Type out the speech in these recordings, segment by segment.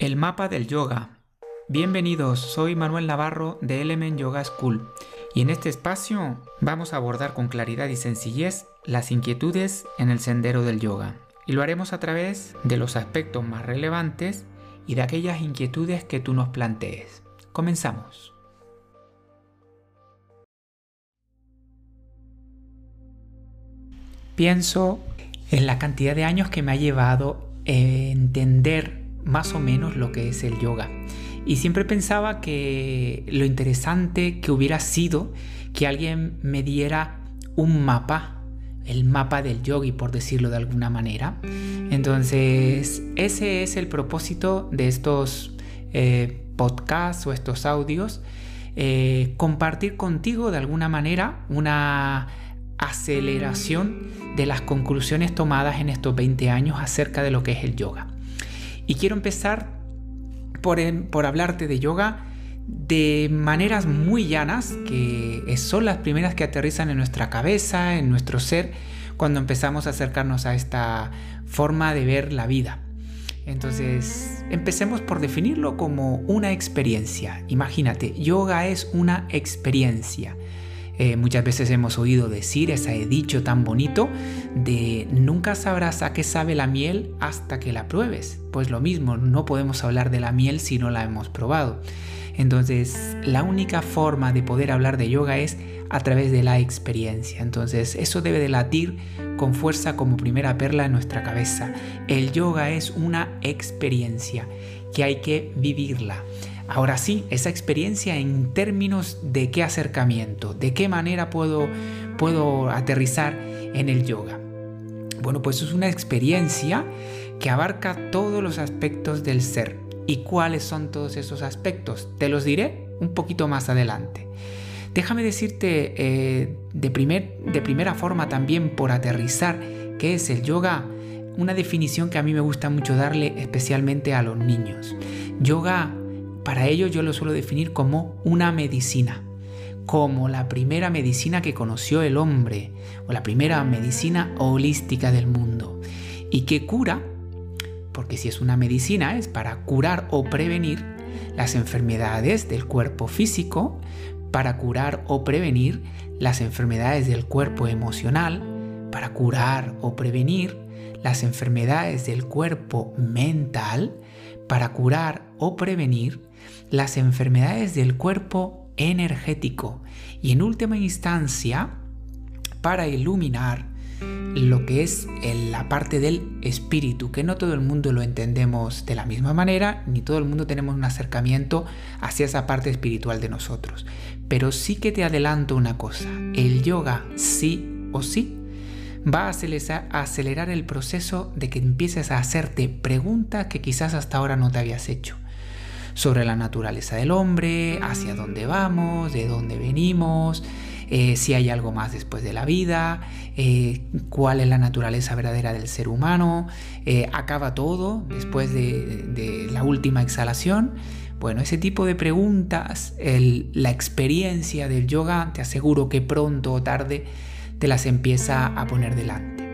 El mapa del yoga. Bienvenidos, soy Manuel Navarro de Element Yoga School y en este espacio vamos a abordar con claridad y sencillez las inquietudes en el sendero del yoga. Y lo haremos a través de los aspectos más relevantes y de aquellas inquietudes que tú nos plantees. Comenzamos. Pienso en la cantidad de años que me ha llevado entender más o menos lo que es el yoga. Y siempre pensaba que lo interesante que hubiera sido que alguien me diera un mapa, el mapa del yogi, por decirlo de alguna manera. Entonces, ese es el propósito de estos eh, podcasts o estos audios. Eh, compartir contigo de alguna manera una aceleración de las conclusiones tomadas en estos 20 años acerca de lo que es el yoga. Y quiero empezar por, por hablarte de yoga de maneras muy llanas, que son las primeras que aterrizan en nuestra cabeza, en nuestro ser, cuando empezamos a acercarnos a esta forma de ver la vida. Entonces, empecemos por definirlo como una experiencia. Imagínate, yoga es una experiencia. Eh, muchas veces hemos oído decir ese dicho tan bonito de nunca sabrás a qué sabe la miel hasta que la pruebes. Pues lo mismo, no podemos hablar de la miel si no la hemos probado. Entonces, la única forma de poder hablar de yoga es a través de la experiencia. Entonces, eso debe de latir con fuerza como primera perla en nuestra cabeza. El yoga es una experiencia que hay que vivirla. Ahora sí, esa experiencia en términos de qué acercamiento, de qué manera puedo, puedo aterrizar en el yoga. Bueno, pues es una experiencia que abarca todos los aspectos del ser. ¿Y cuáles son todos esos aspectos? Te los diré un poquito más adelante. Déjame decirte eh, de, primer, de primera forma también por aterrizar qué es el yoga, una definición que a mí me gusta mucho darle especialmente a los niños. Yoga para ello yo lo suelo definir como una medicina, como la primera medicina que conoció el hombre, o la primera medicina holística del mundo, y que cura, porque si es una medicina es para curar o prevenir las enfermedades del cuerpo físico, para curar o prevenir las enfermedades del cuerpo emocional, para curar o prevenir las enfermedades del cuerpo mental, para curar o prevenir las enfermedades del cuerpo energético y en última instancia para iluminar lo que es la parte del espíritu, que no todo el mundo lo entendemos de la misma manera, ni todo el mundo tenemos un acercamiento hacia esa parte espiritual de nosotros. Pero sí que te adelanto una cosa, el yoga sí o sí va a acelerar el proceso de que empieces a hacerte preguntas que quizás hasta ahora no te habías hecho sobre la naturaleza del hombre, hacia dónde vamos, de dónde venimos, eh, si hay algo más después de la vida, eh, cuál es la naturaleza verdadera del ser humano, eh, acaba todo después de, la última exhalación. Bueno, ese tipo de preguntas, la experiencia del yoga, te aseguro que pronto o tarde te las empieza a poner delante.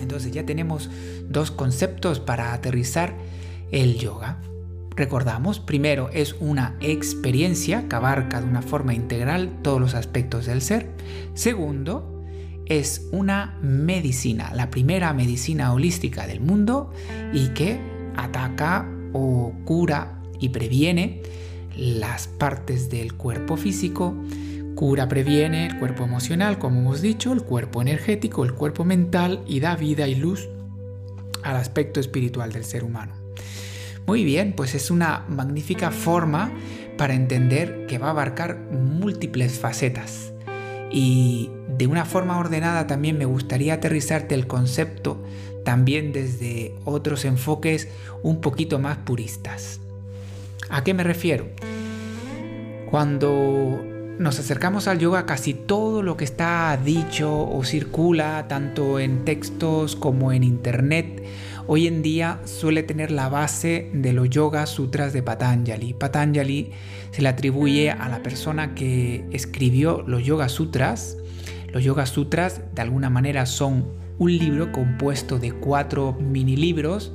Entonces ya tenemos dos conceptos para aterrizar el yoga. Recordamos, primero es una experiencia que abarca de una forma integral todos los aspectos del ser. Segundo, es una medicina, la primera medicina holística del mundo y que ataca o cura y previene las partes del cuerpo físico, cura, previene el cuerpo emocional, como hemos dicho, el cuerpo energético, el cuerpo mental y da vida y luz al aspecto espiritual del ser humano. Muy bien, pues es una magnífica forma para entender que va a abarcar múltiples facetas. Y de una forma ordenada también me gustaría aterrizarte el concepto también desde otros enfoques un poquito más puristas. ¿A qué me refiero? Cuando nos acercamos al yoga, casi todo lo que está dicho o circula, tanto en textos como en internet, hoy en día suele tener la base de los Yoga Sutras de Patanjali. Patanjali se le atribuye a la persona que escribió los Yoga Sutras. Los Yoga Sutras de alguna manera son un libro compuesto de cuatro mini libros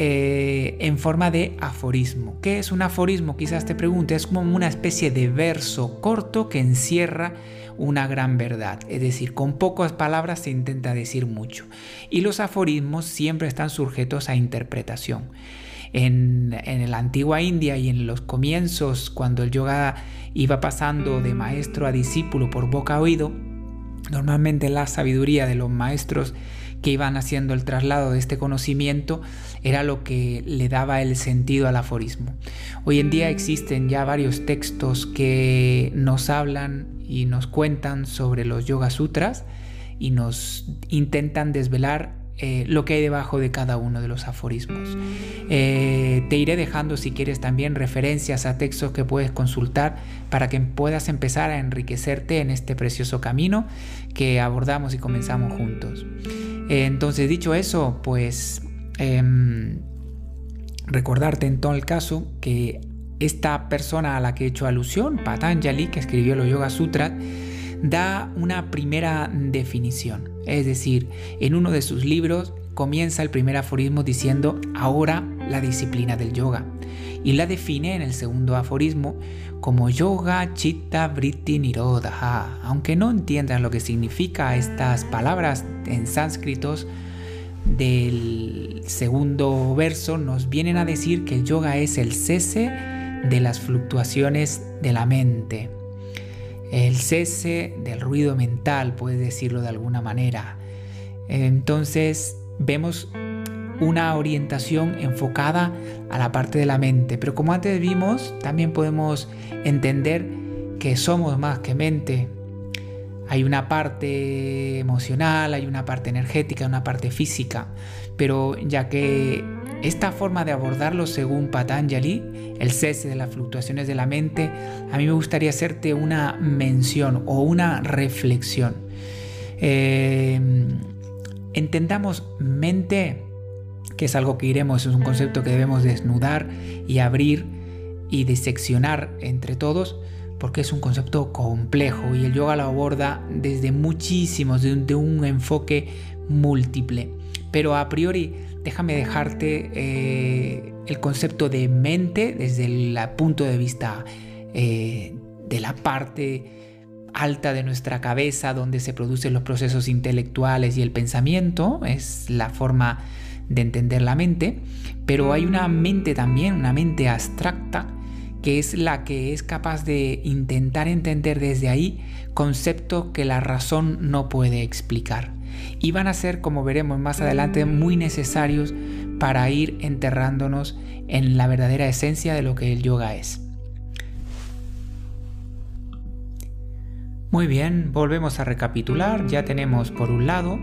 eh, en forma de aforismo. ¿Qué es un aforismo? Quizás te pregunte, es como una especie de verso corto que encierra una gran verdad. Es decir, con pocas palabras se intenta decir mucho. Y los aforismos siempre están sujetos a interpretación. En, en, la antigua India y en los comienzos, cuando el yoga iba pasando de maestro a discípulo por boca a oído, normalmente la sabiduría de los maestros que iban haciendo el traslado de este conocimiento era lo que le daba el sentido al aforismo. Hoy en día existen ya varios textos que nos hablan y nos cuentan sobre los Yoga Sutras y nos intentan desvelar eh, lo que hay debajo de cada uno de los aforismos. Eh, te iré dejando si quieres también referencias a textos que puedes consultar para que puedas empezar a enriquecerte en este precioso camino que abordamos y comenzamos juntos. Eh, entonces, dicho eso, pues em, recordarte en todo el caso que esta persona a la que he hecho alusión, Patanjali, que escribió los Yoga Sutras, da una primera definición. Es decir, en uno de sus libros comienza el primer aforismo diciendo ahora la disciplina del yoga y la define en el segundo aforismo como yoga chitta vritti nirodha. Aunque no entiendas lo que significa estas palabras en sánscritos del segundo verso, nos vienen a decir que el yoga es el cese de las fluctuaciones de la mente, el cese del ruido mental, puedes decirlo de alguna manera. Entonces vemos una orientación enfocada a la parte de la mente. Pero como antes vimos, también podemos entender que somos más que mente. Hay una parte emocional, hay una parte energética, una parte física. Pero ya que esta forma de abordarlo según Patanjali, el cese de las fluctuaciones de la mente, a mí me gustaría hacerte una mención o una reflexión. Eh, entendamos mente que es algo que iremos, es un concepto que debemos desnudar y abrir y diseccionar entre todos, porque es un concepto complejo y el yoga lo aborda desde muchísimos, de un, enfoque múltiple. Pero a priori, déjame dejarte eh, el concepto de mente desde el punto de vista eh, de la parte alta de nuestra cabeza donde se producen los procesos intelectuales y el pensamiento, es la forma de entender la mente, pero hay una mente también, una mente abstracta, que es la que es capaz de intentar entender desde ahí conceptos que la razón no puede explicar. Y van a ser, como veremos más adelante, muy necesarios para ir enterrándonos en la verdadera esencia de lo que el yoga es. Muy bien, volvemos a recapitular. Ya tenemos por un lado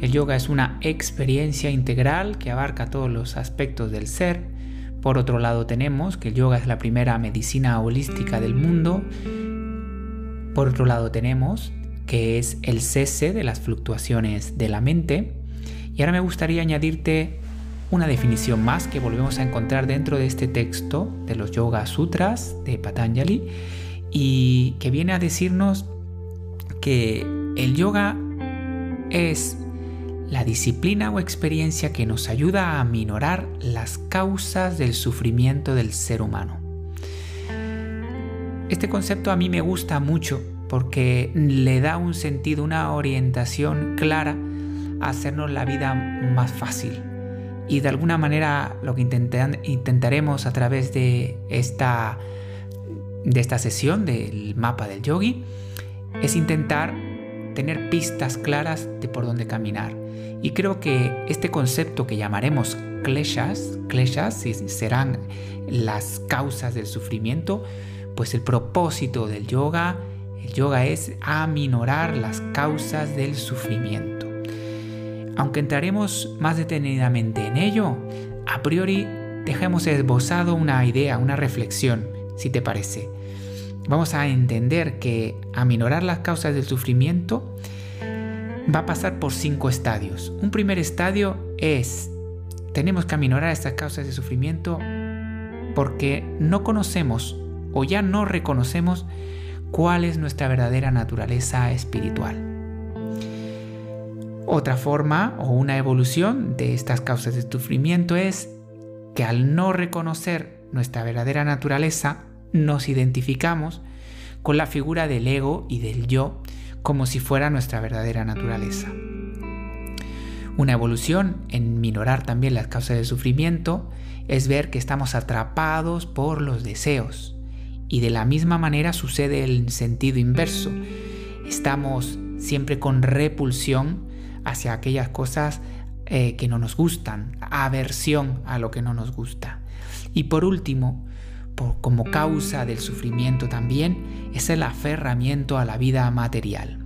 el yoga es una experiencia integral que abarca todos los aspectos del ser. Por otro lado tenemos que el yoga es la primera medicina holística del mundo. Por otro lado tenemos que es el cese de las fluctuaciones de la mente. Y ahora me gustaría añadirte una definición más que volvemos a encontrar dentro de este texto de los Yoga Sutras de Patanjali y que viene a decirnos que el yoga es la disciplina o experiencia que nos ayuda a minorar las causas del sufrimiento del ser humano. Este concepto a mí me gusta mucho porque le da un sentido, una orientación clara a hacernos la vida más fácil. Y de alguna manera lo que intentaremos a través de esta, de esta sesión del mapa del yogi es intentar tener pistas claras de por dónde caminar y creo que este concepto que llamaremos kleshas, kleshas serán las causas del sufrimiento, pues el propósito del yoga, el yoga es aminorar las causas del sufrimiento. Aunque entraremos más detenidamente en ello, a priori dejemos esbozado una idea, una reflexión, si te parece. Vamos a entender que aminorar las causas del sufrimiento va a pasar por cinco estadios. Un primer estadio es, tenemos que aminorar estas causas de sufrimiento porque no conocemos o ya no reconocemos cuál es nuestra verdadera naturaleza espiritual. Otra forma o una evolución de estas causas de sufrimiento es que al no reconocer nuestra verdadera naturaleza, nos identificamos con la figura del ego y del yo como si fuera nuestra verdadera naturaleza. Una evolución en minorar también las causas del sufrimiento es ver que estamos atrapados por los deseos. Y de la misma manera sucede el sentido inverso. Estamos siempre con repulsión hacia aquellas cosas eh, que no nos gustan, aversión a lo que no nos gusta. Y por último, como causa del sufrimiento también, es el aferramiento a la vida material.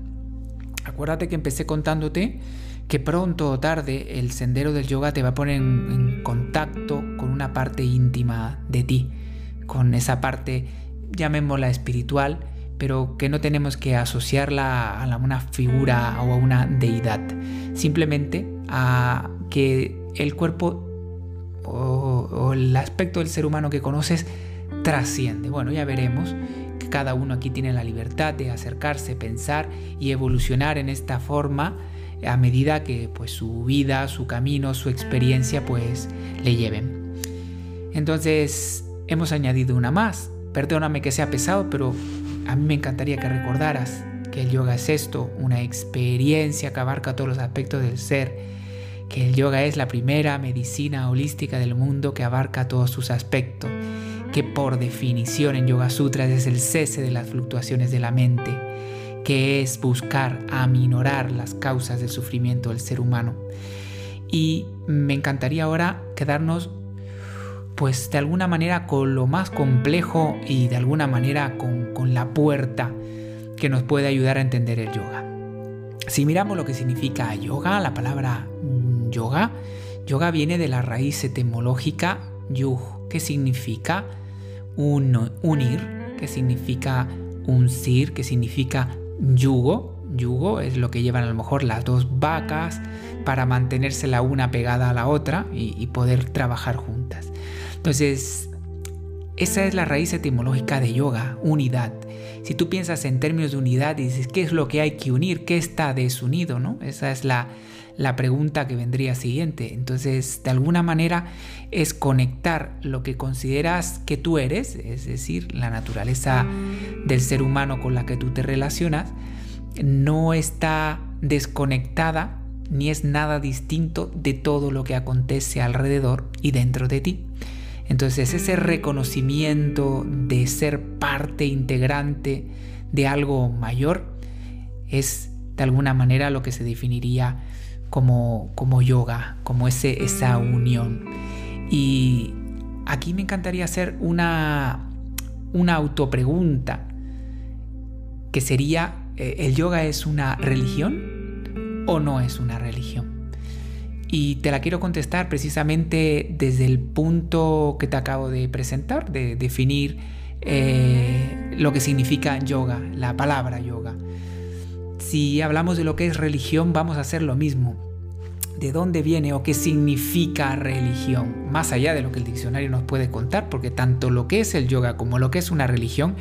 Acuérdate que empecé contándote que pronto o tarde el sendero del yoga te va a poner en, contacto con una parte íntima de ti, con esa parte, llamémosla espiritual, pero que no tenemos que asociarla a una figura o a una deidad, simplemente a que el cuerpo o el aspecto del ser humano que conoces trasciende. Bueno, ya veremos que cada uno aquí tiene la libertad de acercarse, pensar y evolucionar en esta forma a medida que pues su vida, su camino, su experiencia pues le lleven. Entonces hemos añadido una más. Perdóname que sea pesado, pero a mí me encantaría que recordaras que el yoga es esto, una experiencia que abarca todos los aspectos del ser, que el yoga es la primera medicina holística del mundo que abarca todos sus aspectos, que por definición en Yoga Sutras es el cese de las fluctuaciones de la mente, que es buscar aminorar las causas del sufrimiento del ser humano. Y me encantaría ahora quedarnos pues de alguna manera con lo más complejo y de alguna manera con, con la puerta que nos puede ayudar a entender el yoga. Si miramos lo que significa yoga, la palabra yoga, yoga viene de la raíz etimológica yug, que significa unir, que significa uncir, que significa yugo. Yugo es lo que llevan a lo mejor las dos vacas para mantenerse la una pegada a la otra y, poder trabajar juntas. Entonces, esa es la raíz etimológica de yoga, unidad. Si tú piensas en términos de unidad y dices, ¿qué es lo que hay que unir? ¿Qué está desunido? ¿no? Esa es la, la pregunta que vendría siguiente. Entonces, de alguna manera es conectar lo que consideras que tú eres, es decir, la naturaleza del ser humano con la que tú te relacionas, no está desconectada ni es nada distinto de todo lo que acontece alrededor y dentro de ti. Entonces ese reconocimiento de ser parte integrante de algo mayor es de alguna manera lo que se definiría como, como yoga, como ese, esa unión. Y aquí me encantaría hacer una, una autopregunta, que sería, eh, ¿el yoga es una religión o no es una religión? Y te la quiero contestar precisamente desde el punto que te acabo de presentar, de definir eh, lo que significa yoga, la palabra yoga si hablamos de lo que es religión, vamos a hacer lo mismo. ¿De dónde viene o qué significa religión? Más allá de lo que el diccionario nos puede contar, porque tanto lo que es el yoga como lo que es una religión,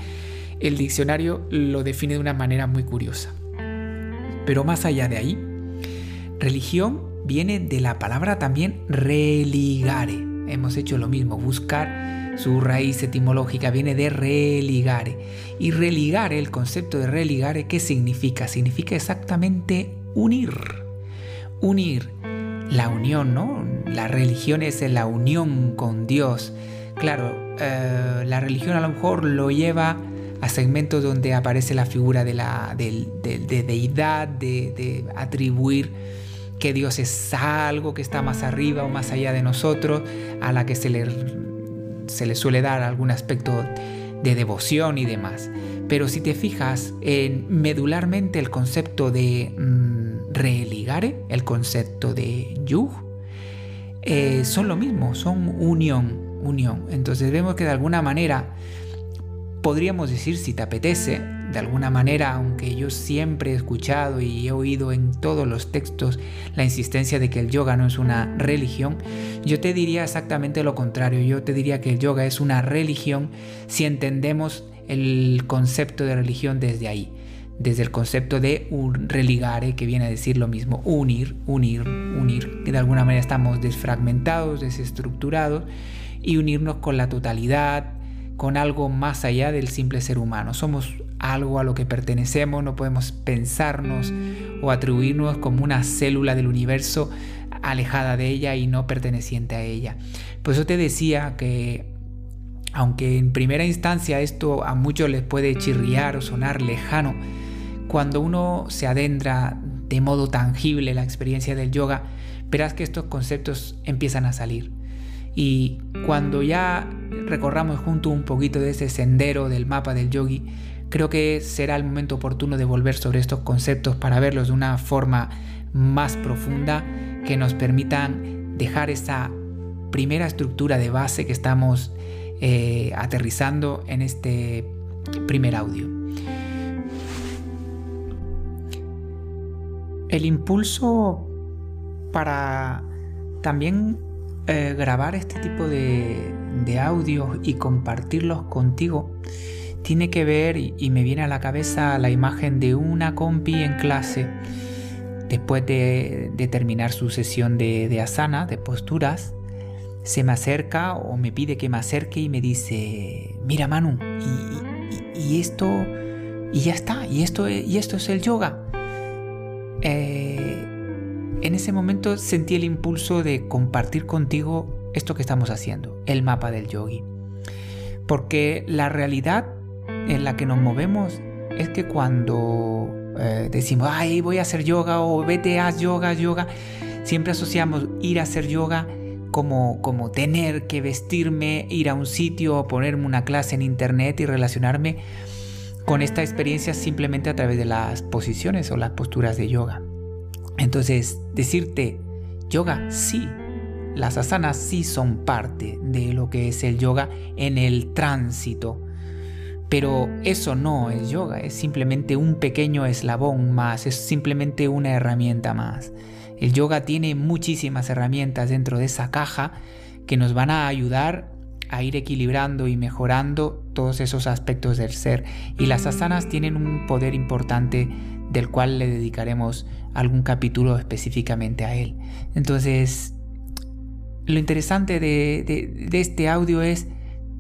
el diccionario lo define de una manera muy curiosa. Pero más allá de ahí, religión viene de la palabra también religare. Hemos hecho lo mismo, buscar su raíz etimológica viene de religare. Y religare, el concepto de religare, ¿qué significa? Significa exactamente unir. Unir. La unión, ¿no? La religión es la unión con Dios. Claro, eh, la religión a lo mejor lo lleva a segmentos donde aparece la figura de, la, de, deidad, de, de atribuir que Dios es algo que está más arriba o más allá de nosotros, a la que se le se le suele dar algún aspecto de devoción y demás. Pero si te fijas en medularmente el concepto de mm, religare, el concepto de yug, eh, son lo mismo, son unión, unión. Entonces vemos que de alguna manera podríamos decir, si te apetece, de alguna manera, aunque yo siempre he escuchado y he oído en todos los textos la insistencia de que el yoga no es una religión, yo te diría exactamente lo contrario. Yo te diría que el yoga es una religión si entendemos el concepto de religión desde ahí, desde el concepto de un religare, que viene a decir lo mismo, unir, unir, unir, que de alguna manera estamos desfragmentados, desestructurados y unirnos con la totalidad, con algo más allá del simple ser humano. Somos algo a lo que pertenecemos, no podemos pensarnos o atribuirnos como una célula del universo alejada de ella y no perteneciente a ella. Por eso te decía que aunque en primera instancia esto a muchos les puede chirriar o sonar lejano, cuando uno se adentra de modo tangible la experiencia del yoga, verás que estos conceptos empiezan a salir. Y cuando ya recorramos junto un poquito de ese sendero del mapa del yogi, creo que será el momento oportuno de volver sobre estos conceptos para verlos de una forma más profunda que nos permitan dejar esa primera estructura de base que estamos eh, aterrizando en este primer audio. El impulso para también eh, grabar este tipo de, audios y compartirlos contigo tiene que ver y, me viene a la cabeza la imagen de una compi en clase después de, terminar su sesión de, de, asana, de posturas, se me acerca o me pide que me acerque y me dice, mira Manu, y, esto, y ya está, y esto, y esto es el yoga. Eh, en ese momento sentí el impulso de compartir contigo esto que estamos haciendo, el mapa del yogi. Porque la realidad en la que nos movemos es que cuando eh, decimos, ay, voy a hacer yoga o vete, haz yoga, yoga, siempre asociamos ir a hacer yoga como, como tener que vestirme, ir a un sitio ponerme una clase en internet y relacionarme con esta experiencia simplemente a través de las posiciones o las posturas de yoga. Entonces, decirte, yoga sí, las asanas sí son parte de lo que es el yoga en el tránsito. Pero eso no es yoga, es simplemente un pequeño eslabón más, es simplemente una herramienta más. El yoga tiene muchísimas herramientas dentro de esa caja que nos van a ayudar a ir equilibrando y mejorando todos esos aspectos del ser. Y las asanas tienen un poder importante del cual le dedicaremos algún capítulo específicamente a él. Entonces, lo interesante de, este audio es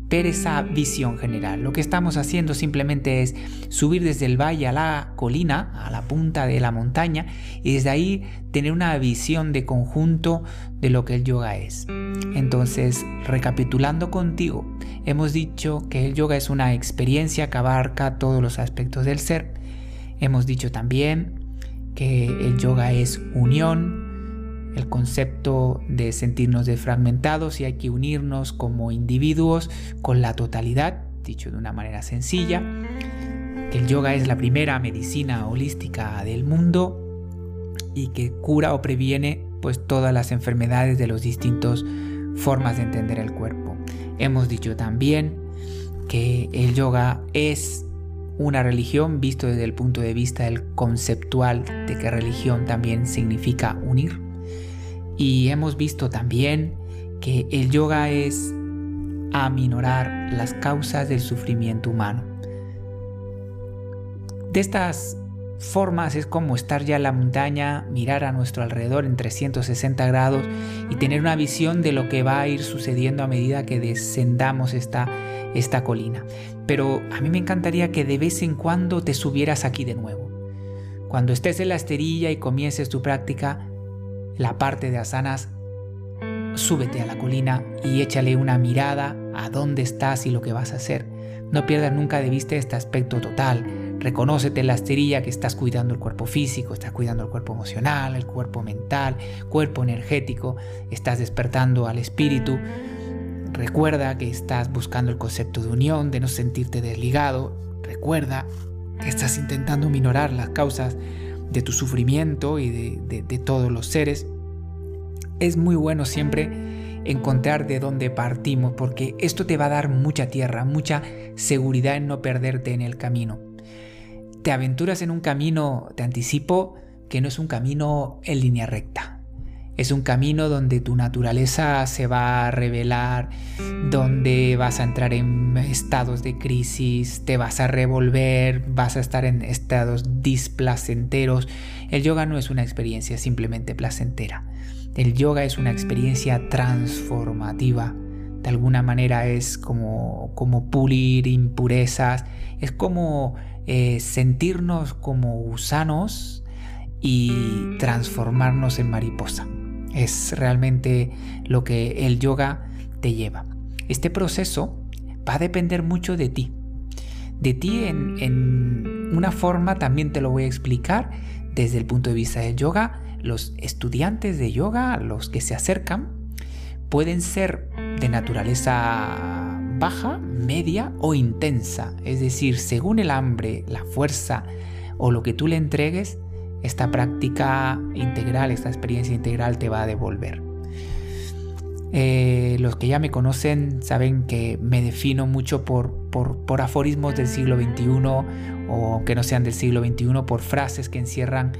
ver esa visión general. Lo que estamos haciendo simplemente es subir desde el valle a la colina, a la punta de la montaña, y desde ahí tener una visión de conjunto de lo que el yoga es. Entonces, recapitulando contigo, hemos dicho que el yoga es una experiencia que abarca todos los aspectos del ser. Hemos dicho también que el yoga es unión, el concepto de sentirnos desfragmentados y hay que unirnos como individuos con la totalidad, dicho de una manera sencilla, que el yoga es la primera medicina holística del mundo y que cura o previene pues todas las enfermedades de las distintas formas de entender el cuerpo. Hemos dicho también que el yoga es una religión visto desde el punto de vista del conceptual de que religión también significa unir. Y hemos visto también que el yoga es aminorar las causas del sufrimiento humano. De estas formas es como estar ya en la montaña, mirar a nuestro alrededor en 360 grados y tener una visión de lo que va a ir sucediendo a medida que descendamos esta, esta colina. Pero a mí me encantaría que de vez en cuando te subieras aquí de nuevo. Cuando estés en la esterilla y comiences tu práctica, la parte de asanas, súbete a la colina y échale una mirada a dónde estás y lo que vas a hacer. No pierdas nunca de vista este aspecto total, Reconócete la esterilla que estás cuidando el cuerpo físico, estás cuidando el cuerpo emocional, el cuerpo mental, cuerpo energético, estás despertando al espíritu. Recuerda que estás buscando el concepto de unión, de no sentirte desligado. Recuerda que estás intentando minorar las causas de tu sufrimiento y de, de todos los seres. Es muy bueno siempre encontrar de dónde partimos porque esto te va a dar mucha tierra, mucha seguridad en no perderte en el camino te aventuras en un camino, te anticipo, que no es un camino en línea recta. Es un camino donde tu naturaleza se va a revelar, donde vas a entrar en estados de crisis, te vas a revolver, vas a estar en estados displacenteros. El yoga no es una experiencia simplemente placentera. El yoga es una experiencia transformativa de alguna manera es como, como pulir impurezas, es como eh, sentirnos como gusanos y transformarnos en mariposa. Es realmente lo que el yoga te lleva. Este proceso va a depender mucho de ti. De ti en, en una forma también te lo voy a explicar desde el punto de vista del yoga. Los estudiantes de yoga, los que se acercan, pueden ser de naturaleza baja, media o intensa. Es decir, según el hambre, la fuerza o lo que tú le entregues, esta práctica integral, esta experiencia integral te va a devolver. Eh, los que ya me conocen saben que me defino mucho por, por, aforismos del siglo XXI o aunque no sean del siglo XXI, por frases que encierran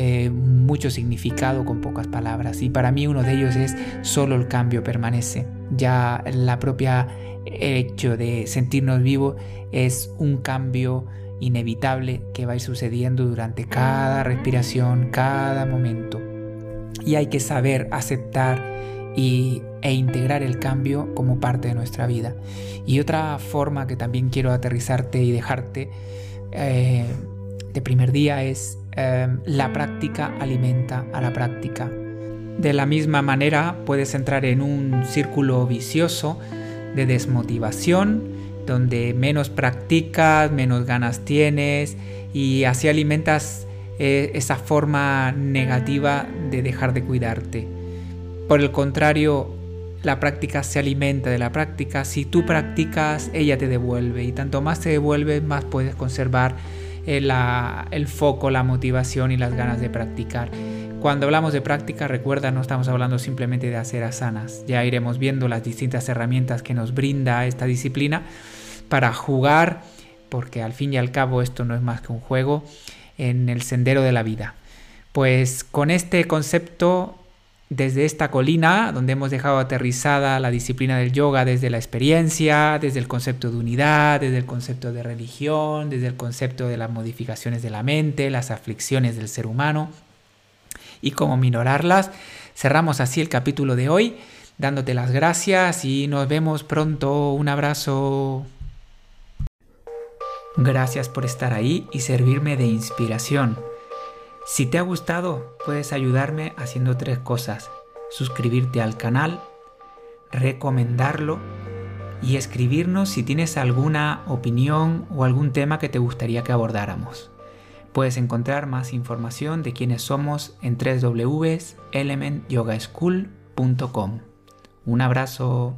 eh, mucho significado con pocas palabras. Y para mí uno de ellos es solo el cambio permanece. Ya la propia hecho de sentirnos vivos es un cambio inevitable que va a ir sucediendo durante cada respiración, cada momento. Y hay que saber aceptar y, e integrar el cambio como parte de nuestra vida. Y otra forma que también quiero aterrizarte y dejarte eh, de primer día es eh, la práctica alimenta a la práctica. De la misma manera puedes entrar en un círculo vicioso de desmotivación donde menos practicas, menos ganas tienes y así alimentas eh, esa forma negativa de dejar de cuidarte. Por el contrario, la práctica se alimenta de la práctica. Si tú practicas, ella te devuelve y tanto más te devuelve, más puedes conservar eh, el foco, la motivación y las ganas de practicar. Cuando hablamos de práctica, recuerda, no estamos hablando simplemente de hacer asanas. Ya iremos viendo las distintas herramientas que nos brinda esta disciplina para jugar, porque al fin y al cabo esto no es más que un juego, en el sendero de la vida. Pues con este concepto, desde esta colina, donde hemos dejado aterrizada la disciplina del yoga desde la experiencia, desde el concepto de unidad, desde el concepto de religión, desde el concepto de las modificaciones de la mente, las aflicciones del ser humano, y cómo minorarlas. Cerramos así el capítulo de hoy, dándote las gracias y nos vemos pronto. Un abrazo. Gracias por estar ahí y servirme de inspiración. Si te ha gustado, puedes ayudarme haciendo tres cosas. Suscribirte al canal, recomendarlo y escribirnos si tienes alguna opinión o algún tema que te gustaría que abordáramos. Puedes encontrar más información de quiénes somos en www.elementyogaschool.com. Un abrazo.